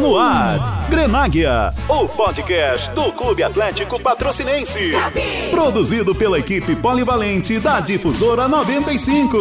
No ar. Grenáguia, o podcast do Clube Atlético Patrocinense. Produzido pela equipe polivalente da Difusora 95.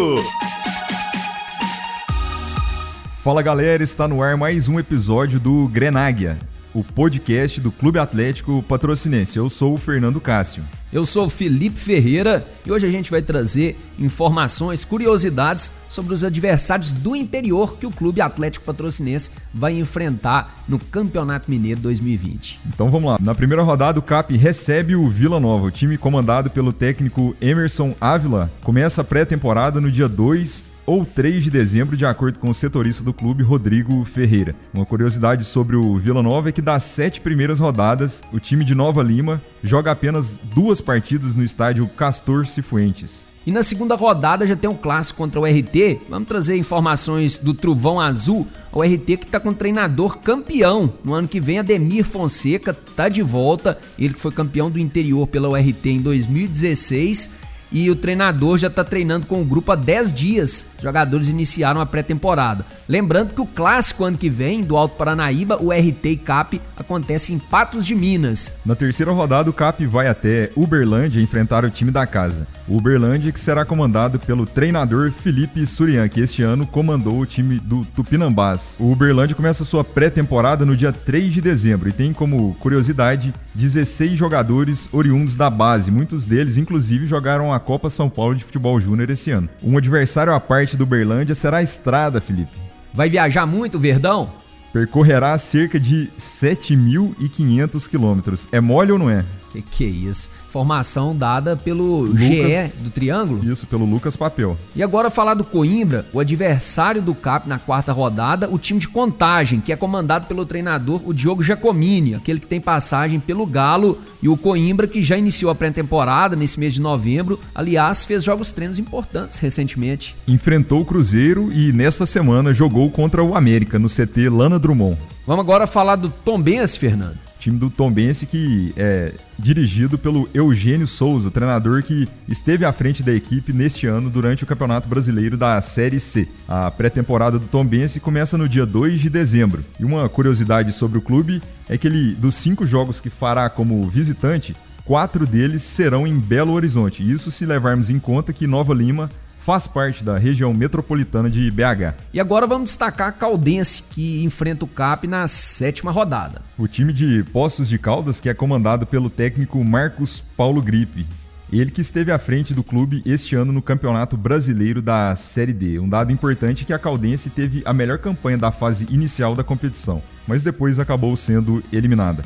Fala galera, está no ar mais um episódio do Grenáguia, o podcast do Clube Atlético Patrocinense. Eu sou o Fernando Cássio. Eu sou o Felipe Ferreira e hoje a gente vai trazer informações, curiosidades sobre os adversários do interior que o Clube Atlético Patrocinense vai enfrentar no Campeonato Mineiro 2020. Então vamos lá. Na primeira rodada, o CAP recebe o Vila Nova. O time comandado pelo técnico Emerson Ávila começa a pré-temporada no dia 2 ou 3 de dezembro, de acordo com o setorista do clube, Rodrigo Ferreira. Uma curiosidade sobre o Vila Nova é que das sete primeiras rodadas, o time de Nova Lima joga apenas duas partidas no estádio Castor Cifuentes. E na segunda rodada já tem um clássico contra o RT. Vamos trazer informações do Truvão Azul. O RT que está com um treinador campeão. No ano que vem, Ademir Fonseca está de volta. Ele que foi campeão do interior pela URT em 2016 e o treinador já está treinando com o grupo há 10 dias. Os jogadores iniciaram a pré-temporada. Lembrando que o clássico ano que vem, do Alto Paranaíba, o RT e CAP, acontece em Patos de Minas. Na terceira rodada, o CAP vai até Uberlândia enfrentar o time da casa. O Uberlândia que será comandado pelo treinador Felipe Surian, que este ano comandou o time do Tupinambás. O Uberlândia começa sua pré-temporada no dia 3 de dezembro e tem como curiosidade 16 jogadores oriundos da base. Muitos deles, inclusive, jogaram a Copa São Paulo de Futebol Júnior esse ano. Um adversário à parte do Uberlândia será a estrada, Felipe. Vai viajar muito, Verdão? Percorrerá cerca de 7.500 quilômetros. É mole ou não é? Que que é isso? Formação dada pelo Lucas, GE do Triângulo? Isso, pelo Lucas Papel. E agora falar do Coimbra, o adversário do CAP na quarta rodada, o time de contagem, que é comandado pelo treinador o Diogo Giacomini, aquele que tem passagem pelo Galo, e o Coimbra que já iniciou a pré-temporada nesse mês de novembro, aliás, fez jogos treinos importantes recentemente. Enfrentou o Cruzeiro e nesta semana jogou contra o América no CT Lana Drummond. Vamos agora falar do Tombense, Fernando time do Tombense que é dirigido pelo Eugênio Souza, treinador que esteve à frente da equipe neste ano durante o Campeonato Brasileiro da Série C. A pré-temporada do Tombense começa no dia 2 de dezembro. E uma curiosidade sobre o clube é que ele, dos cinco jogos que fará como visitante, quatro deles serão em Belo Horizonte. Isso se levarmos em conta que Nova Lima faz parte da região metropolitana de BH. E agora vamos destacar a Caldense, que enfrenta o CAP na sétima rodada. O time de Poços de Caldas, que é comandado pelo técnico Marcos Paulo Gripe. Ele que esteve à frente do clube este ano no Campeonato Brasileiro da Série D. Um dado importante é que a Caldense teve a melhor campanha da fase inicial da competição, mas depois acabou sendo eliminada.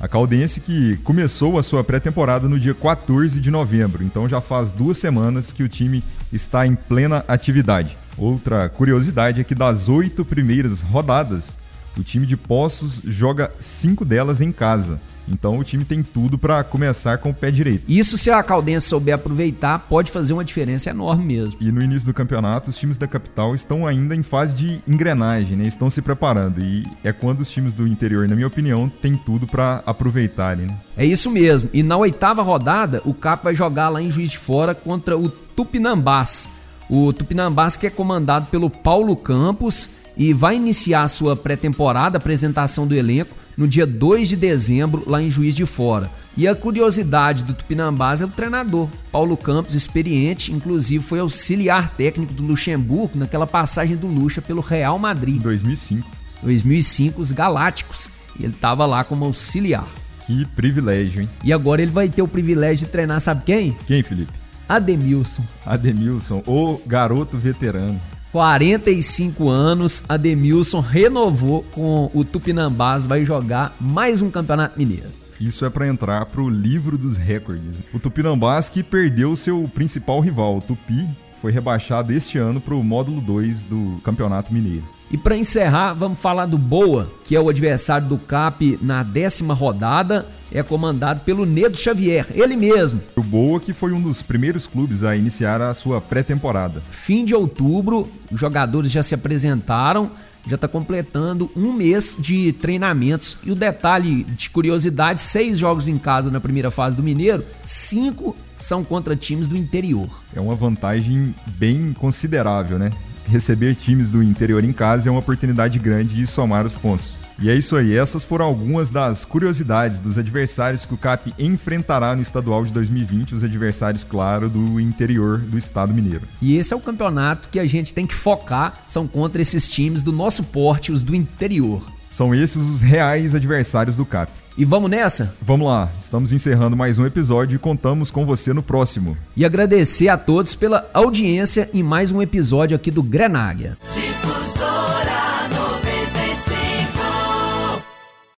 A Caldense que começou a sua pré-temporada no dia 14 de novembro, então já faz duas semanas que o time está em plena atividade. Outra curiosidade é que das oito primeiras rodadas, o time de Poços joga cinco delas em casa. Então o time tem tudo para começar com o pé direito. Isso se a Caldense souber aproveitar, pode fazer uma diferença enorme mesmo. E no início do campeonato, os times da capital estão ainda em fase de engrenagem, né? Estão se preparando e é quando os times do interior, na minha opinião, têm tudo para aproveitarem. Né? É isso mesmo. E na oitava rodada, o CAP vai jogar lá em Juiz de Fora contra o Tupinambás. O Tupinambás que é comandado pelo Paulo Campos e vai iniciar a sua pré-temporada, apresentação do elenco, no dia 2 de dezembro, lá em Juiz de Fora. E a curiosidade do Tupinambás é o treinador, Paulo Campos, experiente, inclusive foi auxiliar técnico do Luxemburgo naquela passagem do Luxa pelo Real Madrid. Em 2005. 2005, os Galácticos. E ele estava lá como auxiliar. Que privilégio, hein? E agora ele vai ter o privilégio de treinar, sabe quem? Quem, Felipe? Ademilson. Ademilson, o garoto veterano. 45 anos, Ademilson renovou com o Tupinambás, vai jogar mais um Campeonato Mineiro. Isso é para entrar pro livro dos recordes. O Tupinambás que perdeu seu principal rival, o Tupi, foi rebaixado este ano para o módulo 2 do Campeonato Mineiro. E para encerrar, vamos falar do Boa, que é o adversário do CAP na décima rodada. É comandado pelo Nedo Xavier, ele mesmo. O Boa que foi um dos primeiros clubes a iniciar a sua pré-temporada. Fim de outubro, os jogadores já se apresentaram, já está completando um mês de treinamentos. E o detalhe de curiosidade: seis jogos em casa na primeira fase do Mineiro, cinco são contra times do interior. É uma vantagem bem considerável, né? receber times do interior em casa é uma oportunidade grande de somar os pontos. E é isso aí, essas foram algumas das curiosidades dos adversários que o CAP enfrentará no estadual de 2020, os adversários, claro, do interior do estado mineiro. E esse é o campeonato que a gente tem que focar, são contra esses times do nosso porte, os do interior. São esses os reais adversários do CAP. E vamos nessa? Vamos lá, estamos encerrando mais um episódio e contamos com você no próximo. E agradecer a todos pela audiência em mais um episódio aqui do Grenáguia.